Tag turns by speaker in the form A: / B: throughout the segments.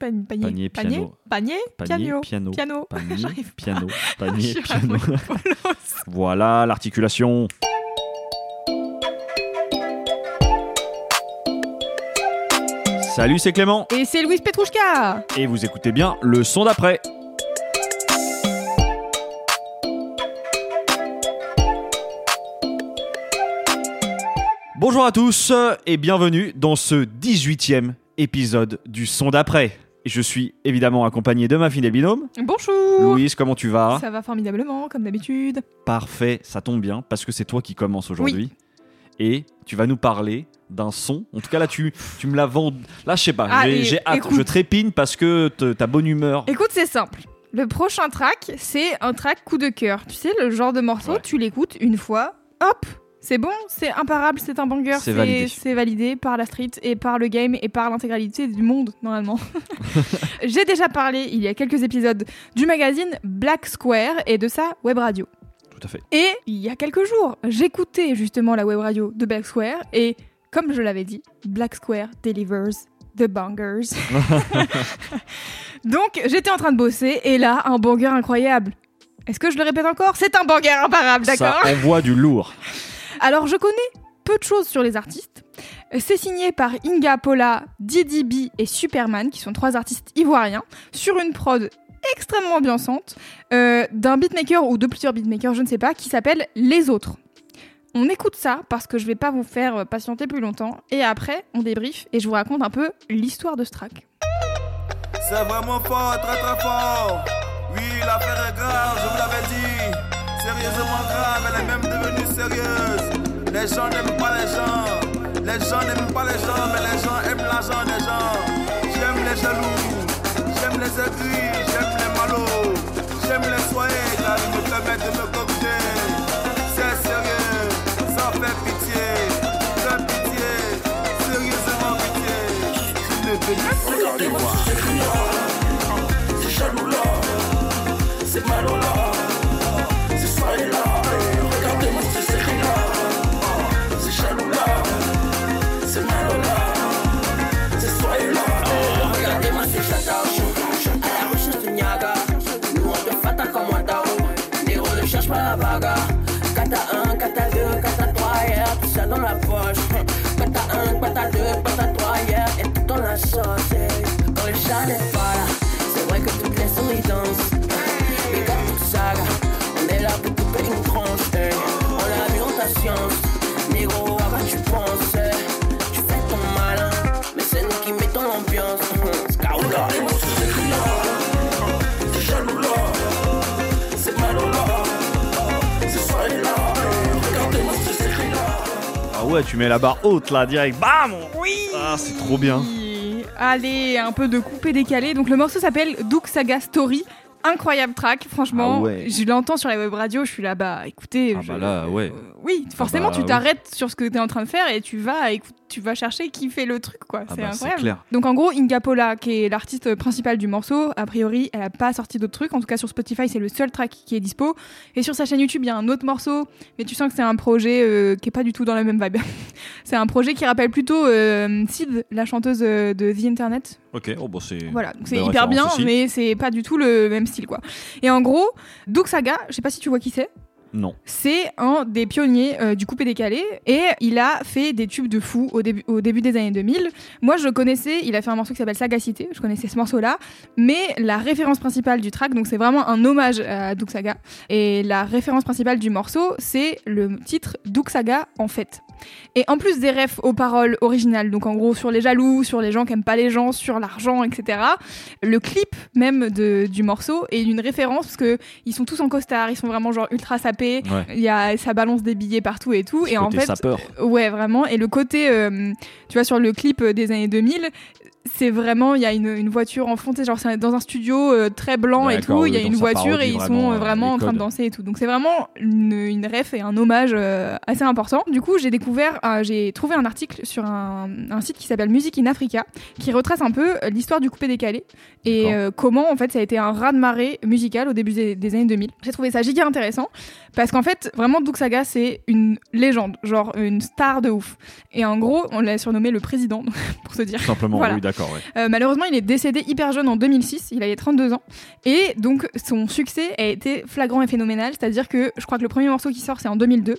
A: Pan-
B: Panier,
A: Panier,
B: piano.
A: panier,
B: Panier,
A: piano,
B: piano,
A: piano.
B: panier, piano, panier, piano. Voilà l'articulation. Salut, c'est Clément
A: Et c'est Louise Petrouchka
B: et vous écoutez bien le son d'après. Bonjour à tous et bienvenue dans ce 18e épisode du son d'après. Je suis évidemment accompagné de ma fidèle binôme.
A: Bonjour
B: Louise, comment tu vas?
A: Ça va formidablement, comme d'habitude.
B: Parfait, ça tombe bien parce que c'est toi qui commence aujourd'hui. Et tu vas nous parler d'un son. En tout cas, là, tu, tu me l'as vendu. Là, je sais pas,
A: Ah,
B: j'ai hâte.
A: écoute.
B: Je trépigne parce que ta bonne humeur.
A: Écoute, c'est simple. Le prochain track, c'est un track coup de cœur. Tu sais, le genre de morceau,
B: Ouais.
A: tu l'écoutes une fois, hop c'est bon, c'est imparable, c'est un banger,
B: C'est validé.
A: par la street et par le game et par l'intégralité du monde, normalement. J'ai déjà parlé, il y a quelques épisodes, du magazine Black Square et de sa web radio.
B: Tout à fait.
A: Et il y a quelques jours, j'écoutais justement la web radio de Black Square et comme je l'avais dit, Black Square delivers the bangers. Donc j'étais en train de bosser et là, un banger incroyable. Est-ce que je le répète encore? C'est un banger imparable, d'accord?
B: Ça envoie du lourd.
A: Alors je connais peu de choses sur les artistes. C'est signé par Inga Pola, Didi B et Superman, qui sont trois artistes ivoiriens, sur une prod extrêmement ambiançante euh, d'un beatmaker ou de plusieurs beatmakers, je ne sais pas, qui s'appelle Les Autres. On écoute ça parce que je vais pas vous faire euh, patienter plus longtemps et après on débrief et je vous raconte un peu l'histoire de ce track.
C: C'est vraiment fort, très très fort. Oui, est grave, je vous l'avais dit. Grave, elle est même Les gens n'aiment pas les gens. Les gens n'aiment pas les gens, mais les gens aiment l'argent des gens. J'aime les jaloux, j'aime les aigris, j'aime les malots. J'aime les soyez, car ils me permettent de me corriger. C'est sérieux, ça fait pitié. Fais pitié, sérieusement pitié. Tu ne peux regardez-moi.
D: Regardez-moi la bagarre Kata 1, kata 2, kata 3 yeah, Tout ça dans la poche. Kata 1, kata 2, kata 3 yeah, Et tout dans la sauce eh. Quand le
B: ouais, tu mets la barre haute là, direct. Bam
A: Oui
B: Ah, c'est trop bien.
A: Allez, un peu de coupé décalé. Donc le morceau s'appelle Duke Saga Story. Incroyable track, franchement.
B: Ah ouais.
A: Je l'entends sur la web radio, je suis là, bah écoutez.
B: Ah
A: je-
B: bah là, ouais.
A: Euh, oui, forcément,
B: bah,
A: tu t'arrêtes sur ce que tu es en train de faire et tu vas, écoute, tu vas chercher qui fait le truc, quoi.
B: Ah
A: c'est
B: bah,
A: incroyable.
B: clair.
A: Donc en gros, Inga Pola, qui est l'artiste principale du morceau, a priori, elle a pas sorti d'autres trucs. En tout cas, sur Spotify, c'est le seul track qui est dispo. Et sur sa chaîne YouTube, il y a un autre morceau, mais tu sens que c'est un projet euh, qui est pas du tout dans la même vibe. c'est un projet qui rappelle plutôt euh, Sid, la chanteuse de The Internet.
B: Ok, oh bah c'est.
A: Voilà, donc c'est hyper bien,
B: aussi.
A: mais c'est pas du tout le même style, quoi. Et en gros, Duke Saga, je sais pas si tu vois qui c'est.
B: Non.
A: C'est un des pionniers euh, du coupé décalé et il a fait des tubes de fou au début, des années 2000. Moi, je connaissais, il a fait un morceau qui s'appelle Sagacité, je connaissais ce morceau-là, mais la référence principale du track, donc c'est vraiment un hommage à Duke Saga, et la référence principale du morceau, c'est le titre Duke Saga en fait. Et en plus des refs aux paroles originales, donc en gros sur les jaloux, sur les gens qui aiment pas les gens, sur l'argent, etc. Le clip même du morceau est une référence parce que ils sont tous en costard, ils sont vraiment genre ultra sapés
B: Ouais.
A: Il y a, ça balance des billets partout et tout.
B: Ce
A: et en fait,
B: sapeur.
A: Ouais, vraiment. Et le côté, euh, tu vois, sur le clip euh, des années 2000, c'est vraiment, il y a une, une voiture en fond, genre c'est dans un studio euh, très blanc et tout, il y a une voiture et ils sont
B: euh,
A: euh, vraiment en train de danser et tout. Donc c'est vraiment une, une ref et un hommage euh, assez important. Du coup, j'ai découvert, euh, j'ai trouvé un article sur un, un site qui s'appelle Music in Africa, qui retrace un peu l'histoire du coupé décalé et comment en fait ça a été un raz-de-marée musical au début des, des années 2000. J'ai trouvé ça giga intéressant parce qu'en fait, vraiment, Doug Saga, c'est une légende, genre une star de ouf. Et en gros, on l'a surnommé le président, pour se dire.
B: Tout simplement,
A: Voilà.
B: oui,
A: Euh, malheureusement, il est décédé hyper jeune en 2006, il avait 32 ans. Et donc, son succès a été flagrant et phénoménal, c'est-à-dire que je crois que le premier morceau qui sort, c'est en 2002.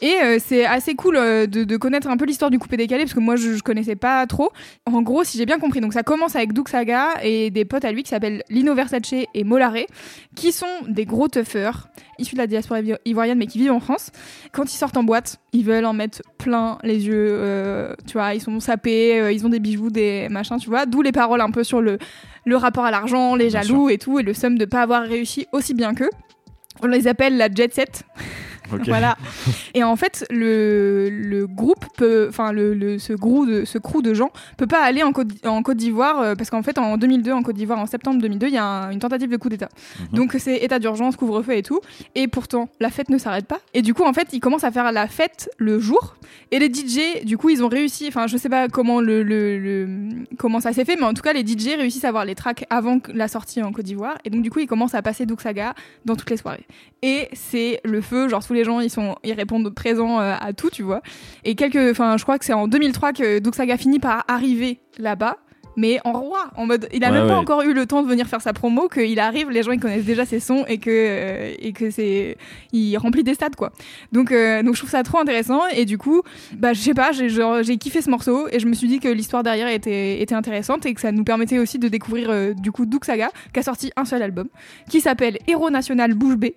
A: Et euh, c'est assez cool euh, de, de connaître un peu l'histoire du coupé décalé parce que moi je, je connaissais pas trop. En gros, si j'ai bien compris, donc ça commence avec Doug Saga et des potes à lui qui s'appellent Lino Versace et Molaré, qui sont des gros tuffeurs issus de la diaspora ivo- ivoirienne mais qui vivent en France. Quand ils sortent en boîte, ils veulent en mettre plein les yeux, euh, tu vois, ils sont sapés, ils ont des bijoux, des machins, tu vois. D'où les paroles un peu sur le, le rapport à l'argent, les
B: Bien
A: jaloux et tout, et le somme de pas avoir réussi aussi bien qu'eux. On les appelle la jet set. Voilà. Et en fait, le, le groupe peut, enfin le, le- ce groupe de ce crew de gens peut pas aller en Côte, en Côte d'Ivoire euh, parce qu'en fait en 2002 en Côte d'Ivoire en septembre 2002 il y a un- une tentative de coup d'État.
B: Mhm.
A: Donc c'est état d'urgence, couvre-feu et tout. Et pourtant la fête ne s'arrête pas. Et du coup en fait ils commencent à faire la fête le jour. Et les DJ du coup ils ont réussi. Enfin je sais pas comment le, comment ça s'est fait, mais en tout cas les DJ réussissent à avoir les tracks avant la sortie en Côte d'Ivoire. Et donc du coup ils commencent à passer Doug Saga dans toutes les soirées et c'est le feu genre tous les gens ils sont ils répondent présents euh, à tout tu vois et quelques enfin je crois que c'est en 2003 que Doug Saga finit par arriver là-bas mais en roi en mode il a
B: Ouais,
A: même pas
B: ouais.
A: encore eu le temps de venir faire sa promo qu'il arrive les gens ils connaissent déjà ses sons et que euh, et que c'est il remplit des stades quoi donc euh, donc je trouve ça trop intéressant et du coup bah je sais pas j'ai j'ai kiffé ce morceau et je me suis dit que l'histoire derrière était était intéressante et que ça nous permettait aussi de découvrir euh, du coup Doug Saga qui a sorti un seul album qui s'appelle Héros National Bouche Bée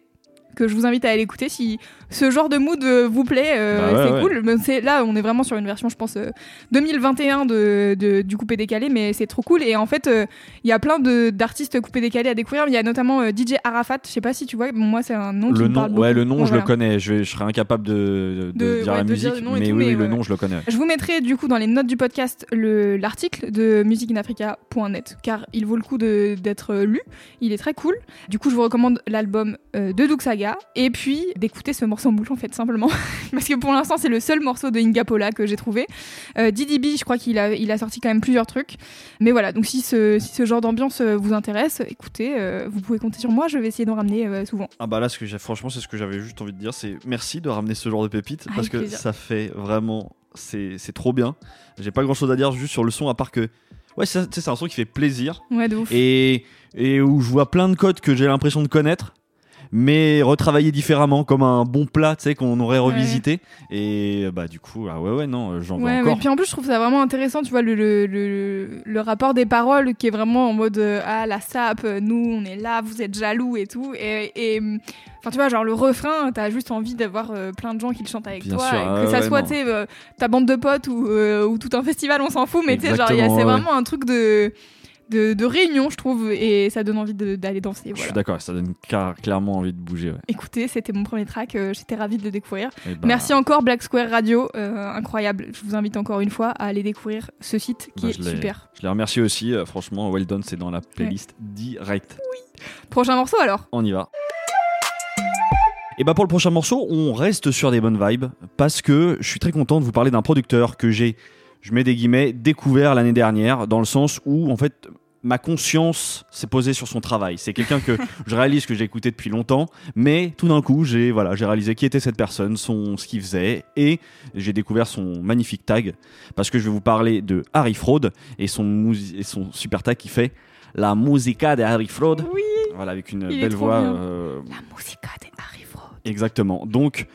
A: que je vous invite à aller écouter si ce genre de mood euh, vous plaît euh,
B: Bah ouais,
A: c'est
B: ouais.
A: cool Mais c'est là on est vraiment sur une version je pense euh, 2021 de, de- du coupé décalé mais c'est trop cool et en fait euh, il y a plein de d'artistes coupé décalé à découvrir il y a notamment euh, DJ Arafat je sais pas si tu vois bon, moi c'est un nom qui
B: Le
A: me parle
B: nom, ouais, le nom,
A: Bon,
B: je le connais. Je, serais incapable de, de, dire
A: ouais,
B: la
A: dire
B: musique,
A: et
B: mais
A: tout,
B: oui,
A: mais
B: oui, le nom, je le connais.
A: Je vous mettrai du coup dans les notes du podcast le- l'article de musicinafrica.net car il vaut le coup d'être euh, lu. Il est très cool. Du coup, je vous recommande l'album euh, de Doug Saga et puis d'écouter ce morceau en boucle en fait simplement parce que pour l'instant c'est le seul morceau de Inga Pola que j'ai trouvé. Euh, Didi B, je crois qu'il a, il a sorti quand même plusieurs trucs. Mais voilà, donc si ce, si ce genre d'ambiance euh, vous intéresse, écoutez, euh, vous pouvez compter sur moi. Je vais essayer d'en ramener euh, souvent.
B: Ah bah là, ce que j'ai, franchement, c'est ce que j'avais juste envie de dire, c'est merci de ramener ce genre de pépites parce que
A: plaisir.
B: ça fait vraiment, c'est, c'est trop bien. J'ai pas grand chose à dire juste sur le son à part que, ouais, c'est, c'est un son qui fait plaisir
A: Ouais, de ouf.
B: et, et où je vois plein de codes que j'ai l'impression de connaître. Mais retravaillés différemment, comme un bon plat, tu sais, qu'on aurait revisité. Et bah, du coup, ah ouais, ouais, non, j'en veux
A: Ouais, mais
B: encore.
A: puis en plus, je trouve ça vraiment intéressant, tu vois, le, le, le, le rapport des paroles qui est vraiment en mode euh, Ah, la sape, euh, nous, on est là, vous êtes jaloux et tout. Et. et, hum, Enfin, tu vois, genre le refrain, t'as juste envie d'avoir euh, plein de gens qui le chantent avec
B: Bien
A: toi.
B: sûr,
A: et
B: ah
A: que ça soit, tu sais, ta bande de potes ou, ou tout un festival, on s'en fout. Mais tu sais, genre, c'est vraiment un truc de, de, de réunion, je trouve. Et ça donne envie d'aller danser.
B: Je suis d'accord, ça donne clairement envie de bouger. ouais.
A: Écoutez, c'était mon premier track. euh, J'étais ravie de le découvrir.
B: Et bah,
A: Merci encore Black Square Radio, euh, incroyable. Je vous invite encore une fois à aller découvrir ce site qui
B: Bah,
A: est
B: je
A: super.
B: Je les remercie aussi, euh, franchement, well done, c'est dans la playlist direct.
A: Prochain morceau alors
B: On y va. Et bah pour le prochain morceau, on reste sur des bonnes vibes parce que je suis très content de vous parler d'un producteur que j'ai, je mets des guillemets, découvert l'année dernière dans le sens où en fait ma conscience s'est posée sur son travail. C'est quelqu'un que je réalise que j'ai écouté depuis longtemps, mais tout d'un coup j'ai voilà j'ai réalisé qui était cette personne, son ce qu'il faisait et j'ai découvert son magnifique tag parce que je vais vous parler de Harry Fraud et son et son super tag qui fait la musica de Harry Fraud.
A: Oui
B: Voilà, avec une belle voix. euh,
A: La musica de Harry Fraud.
B: exactement. Donc,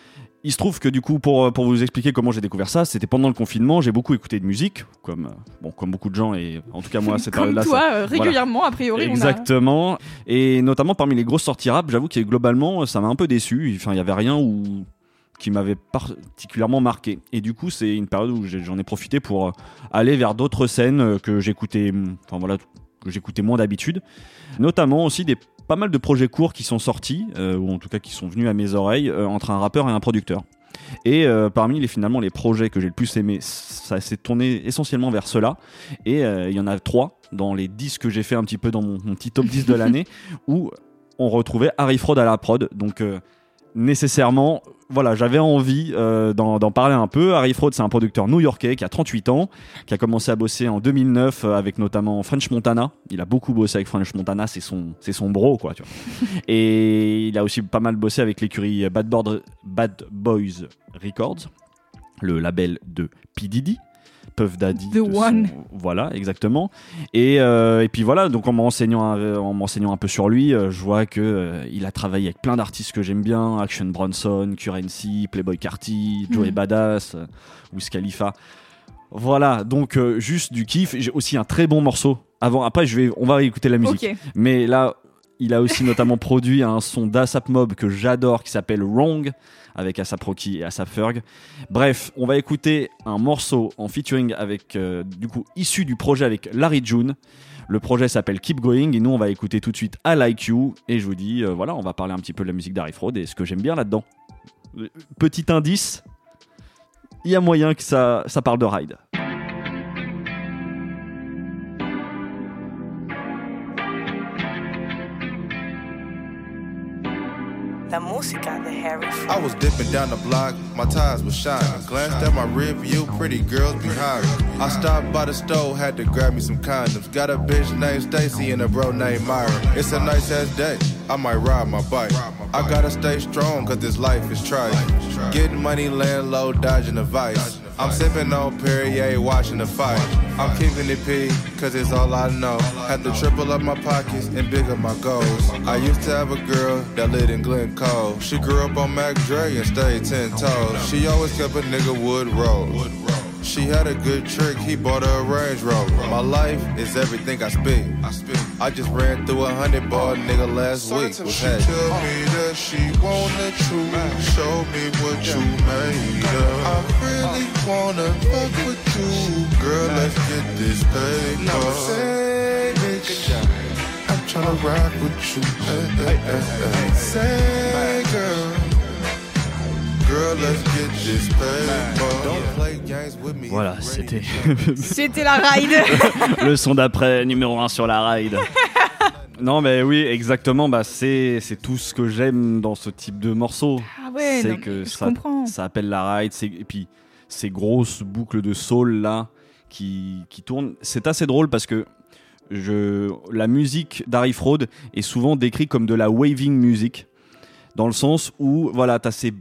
B: il se trouve que du coup, pour, pour vous expliquer comment j'ai découvert ça, c'était pendant le confinement. J'ai beaucoup écouté de musique, comme, euh, bon, comme beaucoup de gens, et en tout cas, moi, cette
A: Comme
B: période-là.
A: toi,
B: ça-
A: euh,
B: voilà.
A: régulièrement, a priori. on a-
B: Exactement. Et notamment parmi les grosses sorties rap, j'avoue que globalement, ça m'a un peu déçu. Enfin, il y avait rien où qui m'avait particulièrement marqué. Et du coup, c'est une période où j'en ai profité pour euh, aller vers d'autres scènes euh, que j'écoutais, enfin voilà, que j'écoutais moins d'habitude. Notamment aussi des pas mal de projets courts qui sont sortis, euh, ou en tout cas qui sont venus à mes oreilles, euh, entre un rappeur et un producteur. Et euh, parmi les finalement les projets que j'ai le plus aimé, ça s'est tourné essentiellement vers cela. Et il y en a trois dans les 10 que j'ai fait un petit peu dans mon, mon petit top 10 de l'année, où on retrouvait Harry Fraud à la prod. Donc nécessairement, voilà, j'avais envie euh, d'en parler un peu. Harry Fraud, c'est un producteur new-yorkais qui a 38 ans, qui a commencé à bosser en 2009 euh, avec notamment French Montana. Il a beaucoup bossé avec French Montana, c'est son, c'est bro, quoi. Et il a aussi pas mal bossé avec l'écurie Bad, Bad Boys Records, le label de P. Diddy. Puff Daddy.
A: The
B: son-
A: one.
B: Voilà, exactement. Et, euh, et puis voilà, donc en m'enseignant un, en m'enseignant un peu sur lui, euh, je vois que euh, il a travaillé avec plein d'artistes que j'aime bien, Action Bronson, Currency, Playboy Carty, Joey
A: Mhm.
B: Badass, euh, Wiz Khalifa. Voilà, donc euh, juste du kiff. J'ai aussi un très bon morceau. Avant, après, je vais, on va écouter la musique. Mais là, il a aussi notamment produit un son d'Asap Mob que j'adore qui s'appelle Wrong avec Asap Rocky et Asap Ferg. Bref, on va écouter un morceau en featuring avec euh, du coup issu du projet avec Larry June. Le projet s'appelle Keep Going et nous on va écouter tout de suite I Like You et je vous dis euh, voilà, on va parler un petit peu de la musique d'Harry Fraud et ce que j'aime bien là-dedans. Euh, Petit indice, il y a moyen que ça, ça parle de ride.
E: Música de Harry
C: I was dipping down the block, my tires were shining. Glanced at my rear view, pretty girls behind. I stopped by the store, had to grab me some condoms. Got a bitch named Stacy and a bro named Myron. It's a nice ass day, I might ride my bike. I gotta stay strong, cause this life is trying. Getting money, laying low, dodging the vice. I'm sipping on Perrier, watching the fight. I'm keeping it P, cause it's all I know. Had to triple up my pockets and big up my goals. I used to have a girl that lived in Glen Cove. She grew up on Mac Dre and stayed ten toes. She always kept a nigga wood roll. She had a good trick, he bought her a Range Rover. My life is everything I speak. I just ran through a hundred ball nigga last week. Was
F: she
C: head.
F: tell me that she want the truth. Show me what you made of. I really wanna fuck with you, girl. Let's get this paper. Say, bitch, I'm tryna rock with you. Hey, hey, hey, hey. Say, girl.
B: Voilà, c'était
A: C'était la ride.
B: le son d'après, numéro 1 sur la ride. non, mais oui, exactement. Bah, c'est c'est tout ce que j'aime dans ce type de morceau.
A: Ah ouais,
B: c'est
A: non,
B: que
A: je
B: ça,
A: comprends.
B: ça appelle la ride. c'est- Et puis, ces grosses boucles de soul là qui, qui tournent. C'est assez drôle parce que je, la musique d'Harry Fraud est souvent décrite comme de la waving music. Dans le sens où, voilà, t'as ces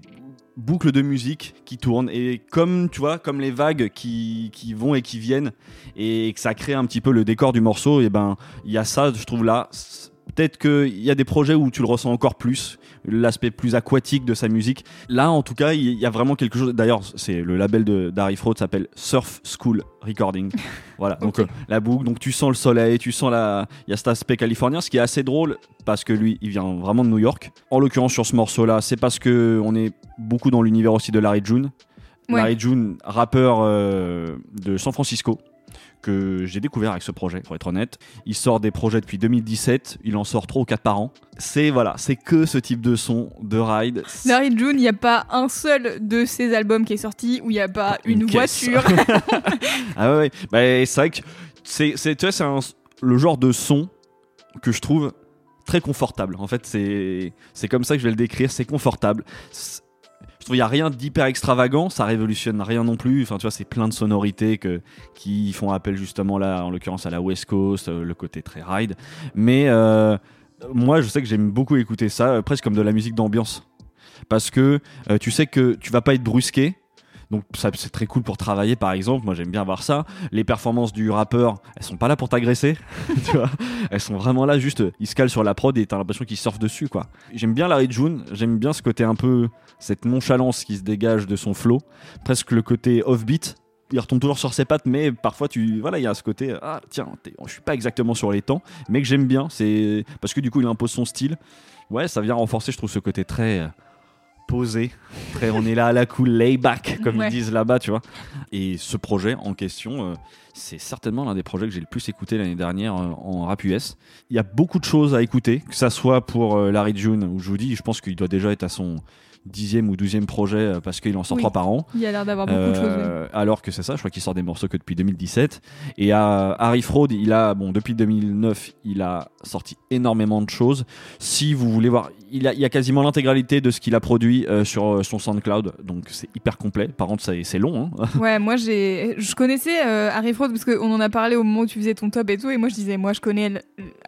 B: boucles de musique qui tournent et comme tu vois comme les vagues qui, vont et qui viennent et que ça crée un petit peu le décor du morceau et ben il y a ça je trouve là. Peut-être qu'il y a des projets où tu le ressens encore plus l'aspect plus aquatique de sa musique. Là en tout cas il y a vraiment quelque chose. D'ailleurs c'est le label de d'Harry Fraud s'appelle Surf School Recording. Voilà donc euh, la boucle donc tu sens le soleil tu sens la il y a cet aspect californien ce qui est assez drôle parce que lui il vient vraiment de New York. En l'occurrence sur ce morceau là c'est parce que on est beaucoup dans l'univers aussi de Larry June.
A: Ouais.
B: Larry June rappeur euh, de San Francisco que j'ai découvert avec ce projet, pour être honnête. Il sort des projets depuis 2017, il en sort 3 ou 4 par an. C'est voilà, c'est que ce type de son, de ride.
A: Larry June, il n'y a pas un seul de ses albums qui est sorti où il n'y a pas
B: Une
A: voiture.
B: Ah ouais. Bah, c'est vrai que c'est, c'est, tu vois, c'est un- le genre de son que je trouve très confortable. En fait, c'est, c'est comme ça que je vais le décrire, c'est confortable. Je trouve qu'il n'y a rien d'hyper extravagant, ça révolutionne rien non plus. Enfin, tu vois, c'est plein de sonorités qui font appel justement là, en l'occurrence à la West Coast, euh, le côté très ride. Mais euh, moi, je sais que j'aime beaucoup écouter ça, euh, presque comme de la musique d'ambiance. Parce que euh, tu sais que tu vas pas être brusqué. Donc ça c'est très cool pour travailler par exemple, moi j'aime bien voir ça. Les performances du rappeur, elles sont pas là pour t'agresser, tu vois. Elles sont vraiment là juste ils se calent sur la prod et t'as l'impression qu'ils surfent dessus quoi. J'aime bien Larry June, j'aime bien ce côté un peu cette nonchalance qui se dégage de son flow, presque le côté offbeat. Il retombe toujours sur ses pattes, mais parfois tu voilà il y a ce côté ah tiens je suis pas exactement sur les temps, mais que j'aime bien. C'est parce que du coup il impose son style. Ouais ça vient renforcer je trouve ce côté très posé. Très, on est là à la cool, lay back, comme
A: Ouais.
B: ils disent là-bas, tu vois. Et ce projet en question, euh, c'est certainement l'un des projets que j'ai le plus écouté l'année dernière euh, en rap US. Il y a beaucoup de choses à écouter, que ça soit pour euh, Larry June, où je vous dis, je pense qu'il doit déjà être à son dixième ou douzième projet euh, parce qu'il en sort
A: Oui.
B: trois par an.
A: Il y a l'air d'avoir beaucoup de choses. oui.
B: Alors que c'est ça, je crois qu'il sort des morceaux que depuis 2017. Et à Harry Fraud, il a, bon, depuis 2009, il a sorti énormément de choses. Si vous voulez voir, il, a, il y a quasiment l'intégralité de ce qu'il a produit euh, sur euh, son SoundCloud, donc c'est hyper complet. Par contre, c'est long. hein.
A: Ouais, moi j'ai, je connaissais euh, Harry Fraud parce qu'on en a parlé au moment où tu faisais ton top et tout, et moi je disais, moi je connais le-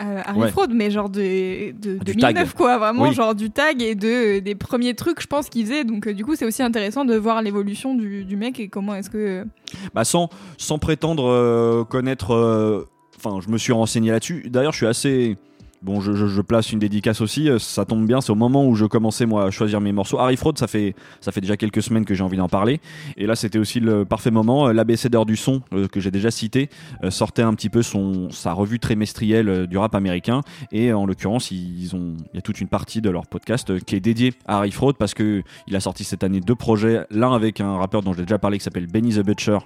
A: euh, Harry
B: Ouais.
A: Fraud, mais genre de, de
B: Du
A: 2009
B: tag.
A: quoi, vraiment
B: Oui.
A: genre du tag et de des premiers trucs, je pense qu'il faisait. Donc euh, du coup, c'est aussi intéressant de voir l'évolution du, du mec et comment est-ce que.
B: Bah, sans, sans prétendre euh, connaître. euh, Enfin, je me suis renseigné là-dessus. D'ailleurs, je suis assez. Bon, je, place une dédicace aussi. euh, Ça tombe bien, c'est au moment où je commençais moi à choisir mes morceaux. Harry Fraud, ça fait ça fait déjà quelques semaines que j'ai envie d'en parler. Et là, c'était aussi le parfait moment. Euh, L'ABCDR du son euh, que j'ai déjà cité sortait un petit peu sa revue trimestrielle du rap américain. Et en l'occurrence, ils ont il y a toute une partie de leur podcast qui est dédiée à Harry Fraud parce que il a sorti cette année deux projets. L'un avec un rappeur dont j'ai déjà parlé qui s'appelle Benny the Butcher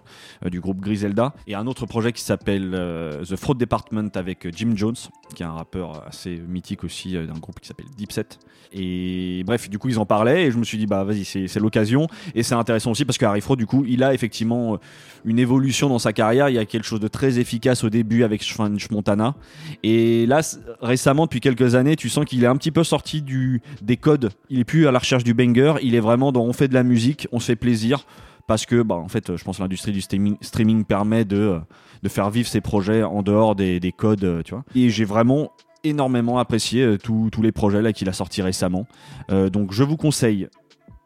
B: du groupe Griselda et un autre projet qui s'appelle The Fraud Department avec Jim Jones qui est un rappeur assez mythique aussi euh, d'un groupe qui s'appelle Dipset et bref du coup ils en parlaient et je me suis dit bah vas-y c'est l'occasion. Et c'est intéressant aussi parce que Harry du coup il a effectivement euh, une évolution dans sa carrière. Il y a quelque chose de très efficace au début avec French Montana. Et là récemment depuis quelques années tu sens qu'il est un petit peu sorti du des codes. Il est plus à la recherche du banger. Il est vraiment dans on fait de la musique on se fait plaisir. Parce que bah, en fait je pense que l'industrie du streaming, streaming permet de, euh, de faire vivre ses projets en dehors des, des codes euh, tu vois. Et j'ai vraiment énormément apprécié euh, tous les projets qu'il a sortis récemment. Euh, donc je vous conseille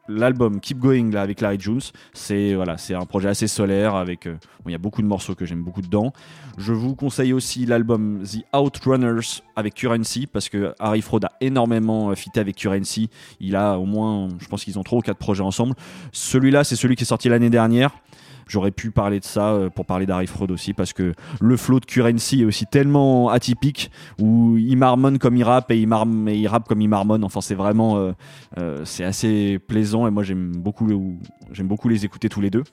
B: l'album Keep Going avec Larry Jones. C'est voilà un projet assez solaire avec euh, il y a beaucoup de morceaux que j'aime beaucoup dedans. Je vous conseille aussi l'album The Outrunners avec Currency parce que Harry Fraud a énormément fité avec Currency. Il a au moins je pense qu'ils ont trois ou quatre projets ensemble. Celui-là c'est celui qui est sorti l'année dernière J'aurais pu parler de ça euh, pour parler d'Harry Fraud aussi parce que le flow de Currency est aussi tellement atypique où il marmonne comme il rappe et il, rappe comme il marmonne. Enfin, c'est vraiment euh, euh, c'est assez plaisant et moi j'aime beaucoup les écouter tous les deux.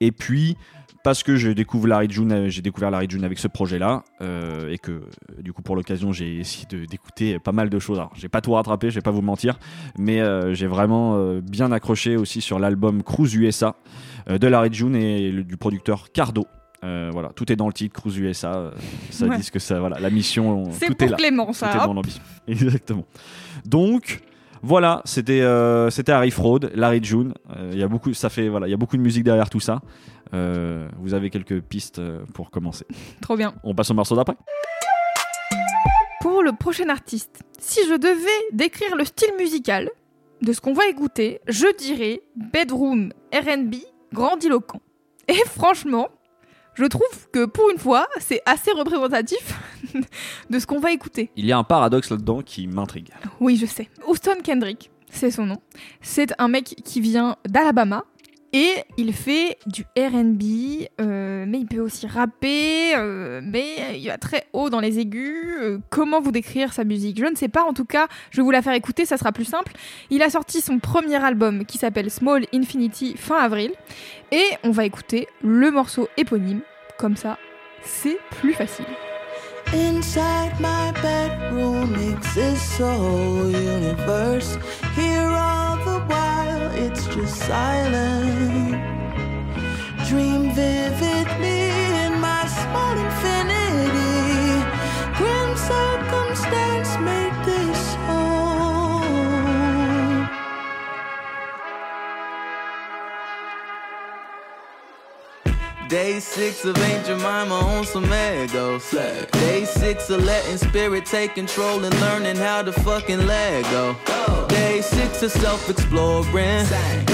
B: Et puis parce que je découvre Larry June, euh, j'ai découvert Larry June avec ce projet-là euh, et que euh, du coup pour l'occasion j'ai essayé d'écouter pas mal de choses. Alors j'ai pas tout rattrapé, je vais pas vous mentir, mais euh, j'ai vraiment euh, bien accroché aussi sur l'album Cruise USA de Larry June et le- du producteur Cardo. Voilà, tout est dans le titre Cruise USA. ça
A: Ouais.
B: dit ce que ça, voilà, la mission,
A: C'est
B: tout
A: pour
B: est là.
A: Clément
B: Tout
A: ça.
B: est dans l'ambition. Exactement. Donc voilà, c'était euh, c'était Harry Fraud, Larry June. Euh, Il y a beaucoup, ça fait voilà, il y a beaucoup de musique derrière tout ça. Euh, vous avez quelques pistes euh, pour commencer.
A: Trop bien.
B: On passe au morceau d'après.
A: Pour le prochain artiste, si je devais décrire le style musical de ce qu'on va écouter, je dirais bedroom R&B grandiloquent. Et franchement, je trouve que pour une fois, c'est assez représentatif de ce qu'on va écouter.
B: Il y a un paradoxe là-dedans qui m'intrigue.
A: Oui, je sais. Houston Kendrick, c'est son nom. C'est un mec qui vient d'Alabama et il fait du RB, euh, mais il peut aussi rapper, euh, mais il va très haut dans les aigus. Euh, comment vous décrire sa musique? Je ne sais pas, en tout cas, je vais vous la faire écouter, ça sera plus simple. Il a sorti son premier album qui s'appelle Small Infinity fin avril et on va écouter le morceau éponyme, comme ça, c'est plus facile.
D: Inside my bedroom. Just silent. Dream vividly in my small infinity. Grim circumstance made this home.
C: Day six of Aunt Jemima on some egos. Day six of letting spirit take control and learning how to fucking let go. Six of self exploring.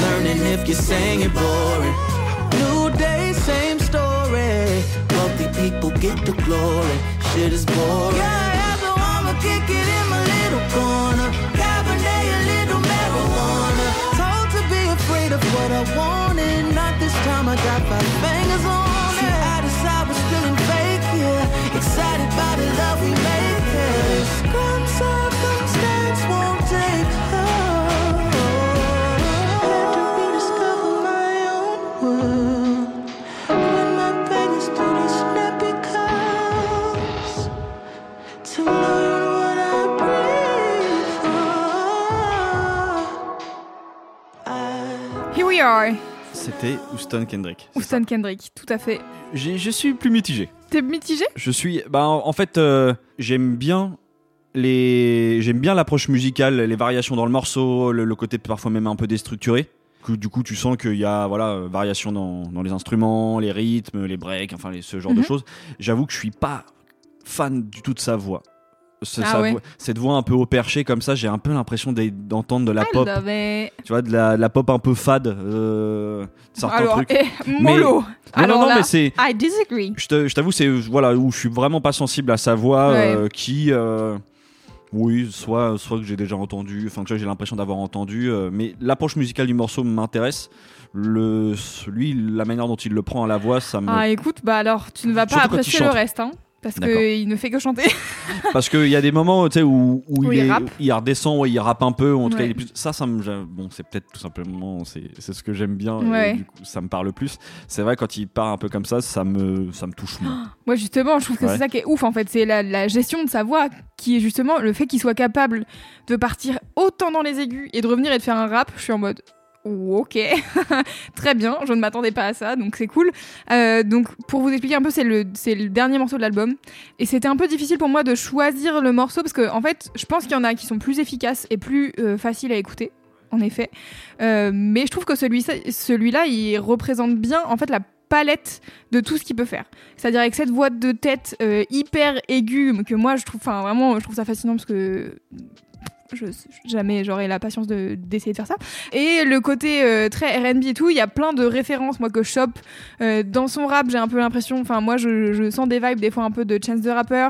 C: Learning if you're saying it boring. New day, same story. Wealthy people get the glory. Shit is boring. Yeah, so I'ma kick it in my little corner. Cabernet, a little marijuana. Told to be afraid of what I wanted. Not this time, I got five
B: Houston Kendrick.
A: Houston Kendrick, tout à fait.
B: Je suis plus mitigé.
A: T'es mitigé?
B: Je suis. Bah, en fait, euh, j'aime bien les. J'aime bien l'approche musicale, les variations dans le morceau, le, le côté parfois même un peu déstructuré. Du coup, tu sens qu'il y a voilà euh, variation dans, dans les instruments, les rythmes, les breaks, enfin les- ce genre de
A: Mhm.
B: choses. J'avoue que je suis pas fan du tout de sa voix. Ce-
A: Ah
B: sa
A: ouais.
B: voix- cette voix un peu au perché comme ça, j'ai un peu l'impression d'e- d'entendre de la
A: I
B: pop. Tu vois, de la, de la pop un peu fade. euh, certains
A: Alors,
B: trucs.
A: eh, mollo.
B: Non,
A: Alors
B: non, non,
A: là,
B: mais c'est.
A: I disagree.
B: Je t'avoue, c'est voilà où je suis vraiment pas sensible à sa voix,
A: Ouais.
B: euh, qui, euh, oui, soit, soit que j'ai déjà entendu, enfin que j'ai l'impression d'avoir entendu, euh, mais l'approche musicale du morceau m'intéresse. Le, lui, la manière dont il le prend à la voix, ça me.
A: Ah écoute, bah alors tu ne vas pas
B: Surtout
A: apprécier le reste, hein, parce qu'il ne fait que chanter.
B: Parce qu'il y a des moments, où, où,
A: Où
B: il,
A: il
B: est-
A: rappe.
B: il redescend, ouais, il rappe un peu, ou en tout cas,
A: Ouais.
B: il est plus- ça, ça me, bon, c'est peut-être tout simplement, c'est ce que j'aime bien,
A: Ouais.
B: et du coup, ça me parle plus. C'est vrai quand il part un peu comme ça, ça me, ça me touche moins.
A: Moi justement, je trouve que
B: Ouais.
A: c'est ça qui est ouf en fait, c'est la, la gestion de sa voix qui est justement le fait qu'il soit capable de partir autant dans les aigus et de revenir et de faire un rap. Je suis en mode ok, très bien, je ne m'attendais pas à ça, donc c'est cool. Euh, donc pour vous expliquer un peu, c'est le, dernier morceau de l'album et c'était un peu difficile pour moi de choisir le morceau parce que en fait, je pense qu'il y en a qui sont plus efficaces et plus euh, faciles à écouter. En effet, Euh, mais je trouve que celui celui-là, il représente bien en fait la palette de tout ce qu'il peut faire. C'est-à-dire avec cette voix de tête hyper aiguë que moi je trouve, enfin vraiment, je trouve ça fascinant parce que je jamais j'aurais la patience de d'essayer de faire ça. Et le côté euh, très R&B et tout, il y a plein de références moi que je chope Euh, dans son rap. J'ai un peu l'impression, enfin moi je, je sens des vibes des fois un peu de Chance the Rapper.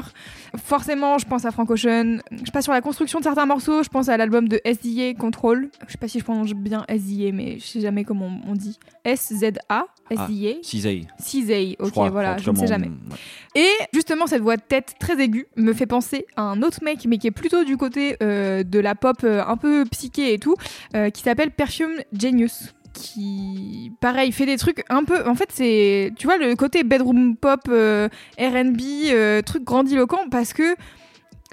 A: Forcément, je pense à Frank Ocean. Je passe sur la construction de certains morceaux. Je pense à l'album de SDA Control. Je sais pas si je prononce bien SDA, mais je sais jamais comment on, dit. S Z A? SDA.
B: Cisey,
A: Cisey,
B: je
A: ok,
B: crois.
A: voilà, je ne sais jamais.
B: ouais.
A: Et justement, cette voix de tête très aiguë me fait penser à un autre mec, mais qui est plutôt du côté euh, de la pop euh, un peu psyché et tout, euh, qui s'appelle Perfume Genius. Qui, pareil, fait des trucs un peu. En fait, c'est. Tu vois, le côté bedroom pop, euh, RB, truc grandiloquent, parce que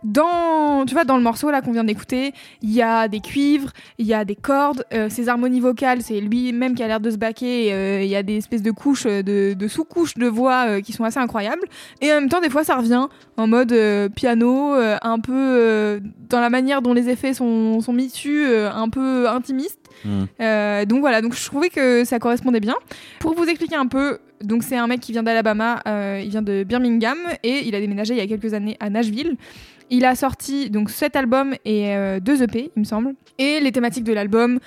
A: dans, tu vois, dans le morceau là qu'on vient d'écouter, il y a des cuivres, il y a des cordes, euh, ses harmonies vocales, c'est lui-même qui a l'air de se baquer, euh, il y a des espèces de couches, euh, de, de sous-couches de voix euh, qui sont assez incroyables. Et en même temps, des fois, ça revient en mode piano, un peu dans la manière dont les effets sont, sont mis dessus, un peu intimiste.
B: Mm.
A: Euh, donc voilà, donc je trouvais que ça correspondait bien. Pour vous expliquer un peu, donc c'est un mec qui vient d'Alabama, euh, il vient de Birmingham et il a déménagé il y a quelques années à Nashville. Il a sorti donc cet album et euh, deux EP, il me semble. Et les thématiques de l'album,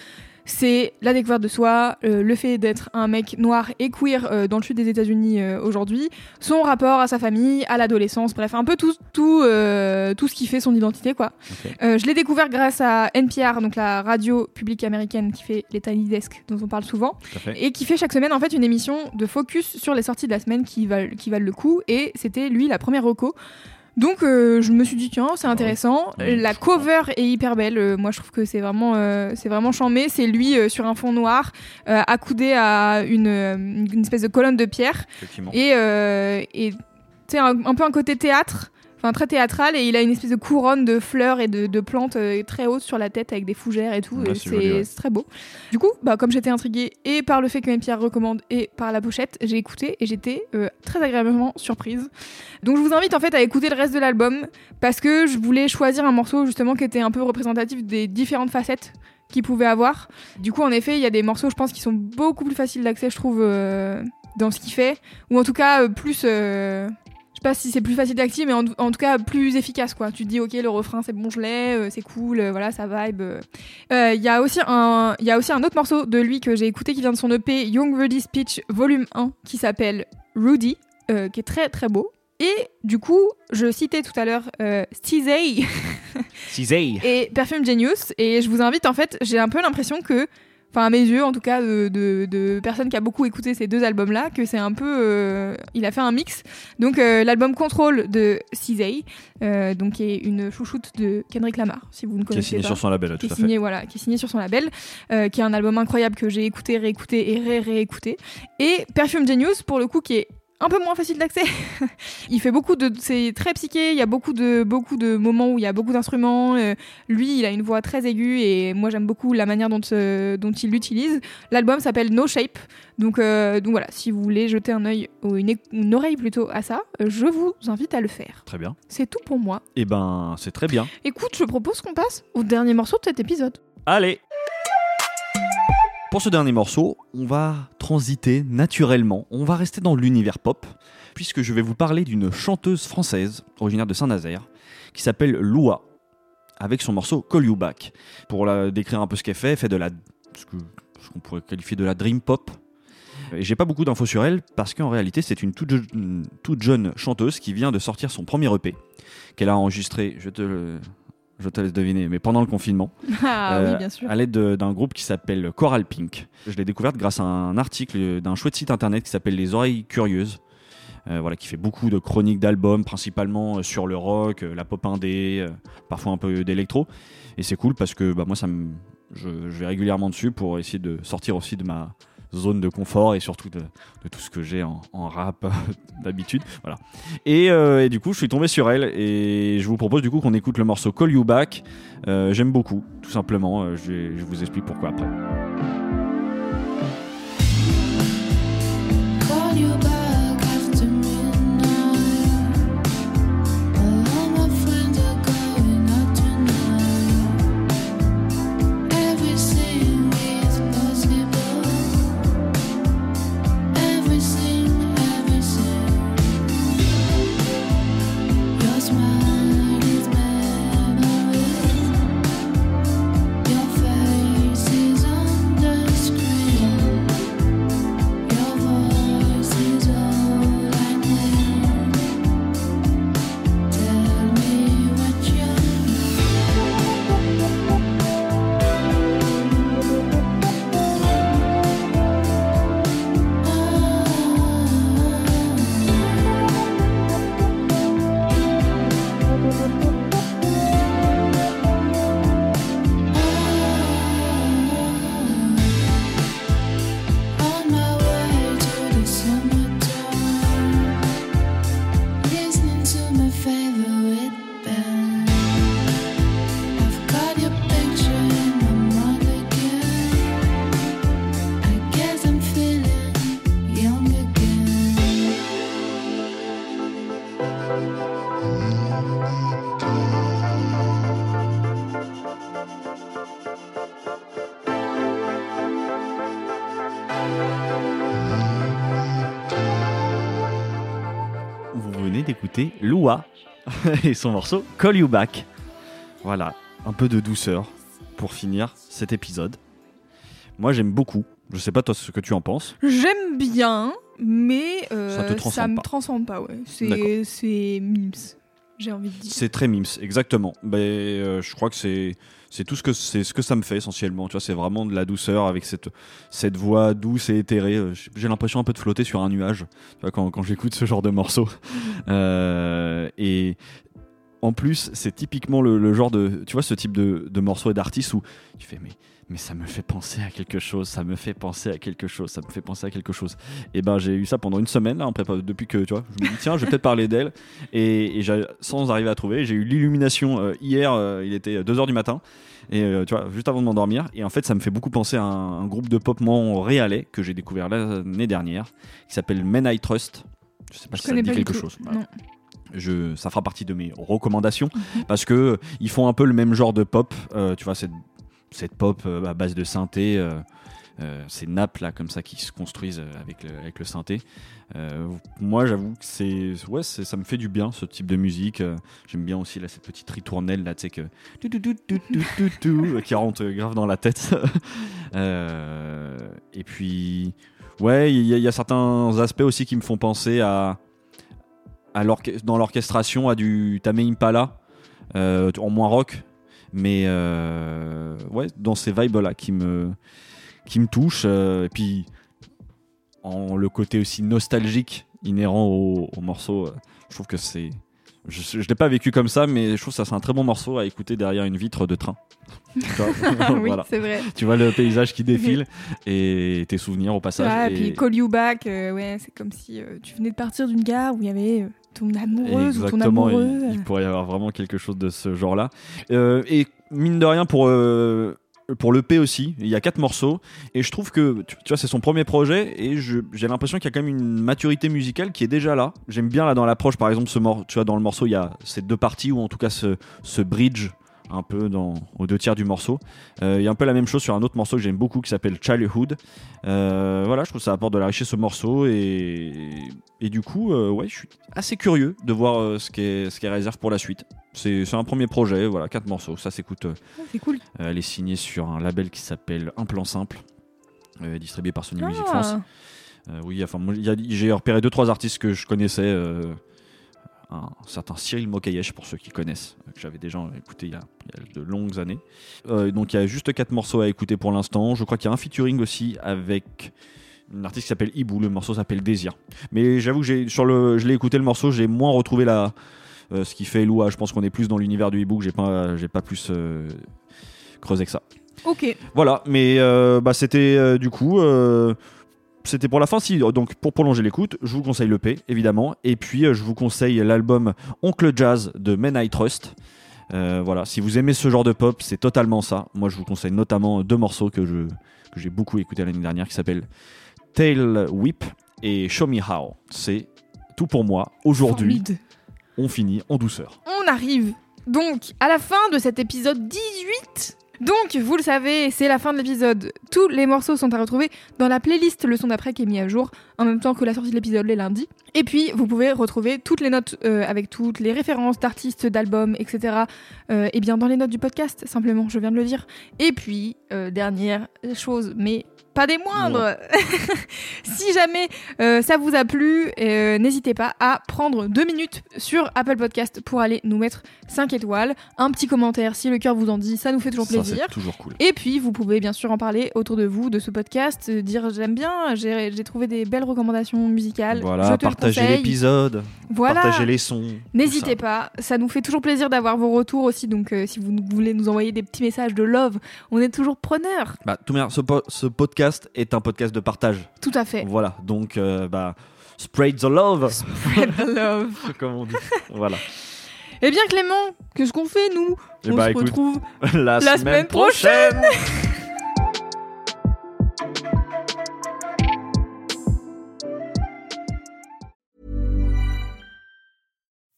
A: c'est la découverte de soi, euh, le fait d'être un mec noir et queer euh, dans le sud des États-Unis aujourd'hui, son rapport à sa famille, à l'adolescence, bref, un peu tout, tout, tout ce qui fait son identité, quoi. Je l'ai découvert grâce à NPR, donc la radio publique américaine qui fait les Tiny Desk, dont on parle souvent et qui fait chaque semaine en fait une émission de focus sur les sorties de la semaine qui valent, qui valent le coup et c'était lui la première reco. Donc euh, je me suis dit tiens c'est intéressant.
B: Ouais,
A: la cover est hyper belle. Euh, moi je trouve que c'est vraiment euh, c'est vraiment charmé. C'est lui euh, sur un fond noir euh, accoudé à une, euh, une espèce de colonne de pierre
B: Effectivement.
A: et euh, et tu sais un, un peu un côté théâtre. Enfin, très théâtral et il a une espèce de couronne de fleurs et de, de plantes euh, très hautes sur la tête avec des fougères et tout. Et
B: c'est ouais.
A: très beau. Du coup, bah, comme j'étais intriguée et par le fait que Pierre recommande et par la pochette, j'ai écouté et j'étais euh, très agréablement surprise. Donc je vous invite en fait à écouter le reste de l'album parce que je voulais choisir un morceau justement qui était un peu représentatif des différentes facettes qu'il pouvait avoir. Du coup, en effet, il y a des morceaux, je pense, qui sont beaucoup plus faciles d'accès, je trouve, euh, dans ce qu'il fait, ou en tout cas euh, plus. euh, sais pas si c'est plus facile d'accès, mais en, en tout cas plus efficace quoi. Tu te dis ok le refrain c'est bon je l'ai, euh, c'est cool, euh, voilà ça vibe. euh. Euh, Il y a aussi un, il y a aussi un autre morceau de lui que j'ai écouté qui vient de son EP Young Rudy Speech Volume 1 qui s'appelle Rudy, qui est très très beau. Et du coup, je citais tout à l'heure euh, et Perfume Genius, et je vous invite en fait, j'ai un peu l'impression que, enfin à mes yeux en tout cas, de, de, de personne qui a beaucoup écouté ces deux albums-là, que c'est un peu, euh, il a fait un mix. Donc euh, l'album Control de Cisey, euh, donc qui est une chouchoute de Kendrick Lamar, si vous ne
B: Qui est
A: connaissez
B: signé
A: pas
B: sur son label,
A: qui
B: tout
A: est
B: à fait.
A: signé voilà qui est signé sur son label euh, qui est un album incroyable que j'ai écouté réécouté et ré réécouté et Perfume Genius pour le coup qui est un peu moins facile d'accès. il fait beaucoup de, c'est très psyché. Il y a beaucoup de beaucoup de moments où il y a beaucoup d'instruments. Euh, lui, il a une voix très aiguë et moi j'aime beaucoup la manière dont euh, dont il l'utilise. L'album s'appelle No Shape. Donc euh, donc voilà, si vous voulez jeter un œil ou une, une oreille plutôt à ça, je vous invite à le faire.
B: Très bien.
A: C'est tout pour moi.
B: Et ben, c'est très bien.
A: Écoute, je propose qu'on passe au dernier morceau de cet épisode.
B: Allez Pour ce dernier morceau, on va transiter naturellement, on va rester dans l'univers pop, puisque je vais vous parler d'une chanteuse française, originaire de Saint-Nazaire, qui s'appelle Loua, avec son morceau Call You Back. Pour la décrire un peu ce qu'elle fait, elle fait de la... ce qu'on pourrait qualifier de la dream pop. J'ai pas beaucoup d'infos sur elle, parce qu'en réalité c'est une toute, je- une toute jeune chanteuse qui vient de sortir son premier EP, qu'elle a enregistré, je te, le- je te laisse deviner, mais pendant le confinement
A: Ah
B: euh,
A: oui, bien sûr.
B: à l'aide de- d'un groupe qui s'appelle Coral Pink. Je l'ai découverte grâce à un article d'un chouette site internet qui s'appelle Les Oreilles Curieuses. euh, voilà, qui fait beaucoup de chroniques d'albums, principalement euh, sur le rock, la pop indé, euh, parfois un peu d'électro. Et c'est cool parce que bah, moi, ça me, je, je vais régulièrement dessus pour essayer de sortir aussi de ma zone de confort et surtout de, tout ce que j'ai en, rap d'habitude. Voilà. Et, euh, et du coup, je suis tombé sur elle et je vous propose du coup qu'on écoute le morceau Call You Back. Euh, J'aime beaucoup, tout simplement. Euh, je, je vous explique pourquoi après. Venez d'écouter Loua et son morceau Call You Back. Voilà, un peu de douceur pour finir cet épisode. Moi, j'aime beaucoup. Je sais pas toi ce que tu en penses.
A: J'aime bien, mais euh,
B: Ça
A: me
B: pas.
A: transcende pas. Ouais. C'est c'est mims, j'ai envie de dire.
B: C'est très mims, exactement. Ben, euh, je crois que c'est c'est tout ce que ça me fait essentiellement. Tu vois, c'est vraiment de la douceur avec cette voix douce et éthérée. Euh, J'ai l'impression un peu de flotter sur un nuage. Quand quand j'écoute ce genre de morceaux. Euh, et en plus, c'est typiquement le, genre de tu vois ce type de, de morceau et d'artiste où tu fais mais ça me fait penser à quelque chose, ça me fait penser à quelque chose, ça me fait penser à quelque chose. Et ben j'ai eu ça pendant une semaine là, en prépa, depuis que tu vois, je me dis tiens, je vais peut-être parler d'elle et, sans arriver à trouver, j'ai eu l'illumination euh, hier, euh, il était 2h du matin et euh, tu vois, juste avant de m'endormir et en fait ça me fait beaucoup penser à un, un groupe de pop montréalais que j'ai découvert l'année dernière qui s'appelle Men I Trust. Je sais pas
A: Je
B: si ça te dit quelque
A: tout.
B: chose.
A: Non.
B: Je, ça fera partie de mes recommandations parce que euh, ils font un peu le même genre de pop. euh, tu vois, cette, cette pop euh, à base de synthé, euh, euh, ces nappes là comme ça qui se construisent avec le, synthé. Moi, j'avoue que c'est, ouais, ça me fait du bien ce type de musique. J'aime bien aussi là cette petite ritournelle là, tu sais que qui rentre grave dans la tête. Et puis, ouais, il y, a- certains aspects aussi qui me font penser à à dans l'orchestration à du Tame Impala en moins rock mais euh, ouais dans ces vibes là qui me qui me touchent euh, et puis en le côté aussi nostalgique inhérent au, au morceau euh, je trouve que c'est Je, je l'ai pas vécu comme ça, mais je trouve que ça c'est un très bon morceau à écouter derrière une vitre de train. Vois,
A: oui,
B: voilà.
A: c'est vrai.
B: Tu vois le paysage qui défile et tes souvenirs au passage.
A: Ah, et
B: et-
A: puis Call You Back, euh, ouais, c'est comme si euh, tu venais de partir d'une gare où il y avait euh, ton amoureuse ou ton
B: Exactement,
A: amoureux.
B: il, il pourrait y avoir vraiment quelque chose de ce genre-là. Euh, et mine de rien, pour, euh, pour l'EP aussi, il y a quatre morceaux. Et je trouve que, tu, tu vois, c'est son premier projet. Et j'ai l'impression qu'il y a quand même une maturité musicale qui est déjà là. J'aime bien là dans l'approche, par exemple, ce mor tu vois, dans le morceau, il y a ces deux parties, ou en tout cas ce, ce bridge un peu dans, aux deux tiers du morceau. Euh, Il y a un peu la même chose sur un autre morceau que j'aime beaucoup qui s'appelle Childhood. Euh, voilà, je trouve que ça apporte de la richesse au morceau et, et du coup, euh, ouais, je suis assez curieux de voir ce qu'est ce réserve pour la suite. C'est un premier projet, voilà, quatre morceaux, ça s'écoute.
A: Ah, c'est cool.
B: elle est signée sur un label qui s'appelle Un Plan Simple, distribué par Sony Music
A: Ah.
B: France. Euh, oui, enfin, j'ai repéré deux trois artistes que je connaissais. euh, un certain Cyril Mokayesh pour ceux qui connaissent, euh, que j'avais déjà écouté il y a, il y a de longues années. Euh, donc il y a juste quatre morceaux à écouter pour l'instant. Je crois qu'il y a un featuring aussi avec une artiste qui s'appelle Ibu. Le morceau s'appelle Désir. Mais j'avoue que sur le, je l'ai écouté le morceau, j'ai moins retrouvé la, euh, ce qui fait Loua. Je pense qu'on est plus dans l'univers du que J'ai pas, j'ai pas plus euh, creusé que ça.
A: Ok.
B: Voilà, mais bah, c'était du coup. C'était pour la fin, si, donc pour prolonger l'écoute, je vous conseille l'EP, évidemment, et puis euh, je vous conseille l'album Oncle Jazz de Men I Trust. Euh, voilà, si vous aimez ce genre de pop, c'est totalement ça. Moi, je vous conseille notamment deux morceaux que je que j'ai beaucoup écouté l'année dernière, qui s'appellent Tail Whip et Show Me How. C'est tout pour moi. Aujourd'hui, on finit en douceur.
A: On arrive donc à la fin de cet épisode 18. Donc, vous le savez, c'est la fin de l'épisode. Tous les morceaux sont à retrouver dans la playlist Le son d'après qui est mis à jour en même temps que la sortie de l'épisode les lundis. Et puis, vous pouvez retrouver toutes les notes euh, avec toutes les références d'artistes, d'albums, etc. euh, et bien dans les notes du podcast, simplement, je viens de le dire. Et puis, euh, dernière chose, mais pas des moindres, si jamais euh, ça vous a plu, euh, n'hésitez pas à prendre deux minutes sur Apple Podcast pour aller nous mettre 5 étoiles, un petit commentaire si le cœur vous en dit, ça nous fait toujours
B: Ça,
A: plaisir.
B: c'est toujours cool.
A: Et puis, vous pouvez bien sûr en parler autour de vous, de ce podcast, euh, dire j'aime bien, j'ai trouvé des belles recommandations musicales.
B: Voilà, partagez l'épisode,
A: Voilà.
B: partagez les sons.
A: N'hésitez
B: ça.
A: pas, ça nous fait toujours plaisir d'avoir vos retours aussi. Donc, si vous voulez nous envoyer des petits messages de love, on est toujours preneurs.
B: Bah, tout ce, po- ce podcast est un podcast de partage.
A: Tout à fait.
B: Voilà, donc euh, bah, spread the love,
A: Spread the love.
B: comme on dit. voilà.
A: Eh bien, Clément, qu'est-ce qu'on fait nous?
B: Eh
A: On
B: bah,
A: se
B: écoute,
A: retrouve
B: La,
A: la semaine prochaine.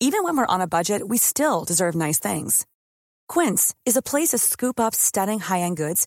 G: Even when we're on a budget, we still deserve nice things. Quince is a place to scoop up stunning high-end goods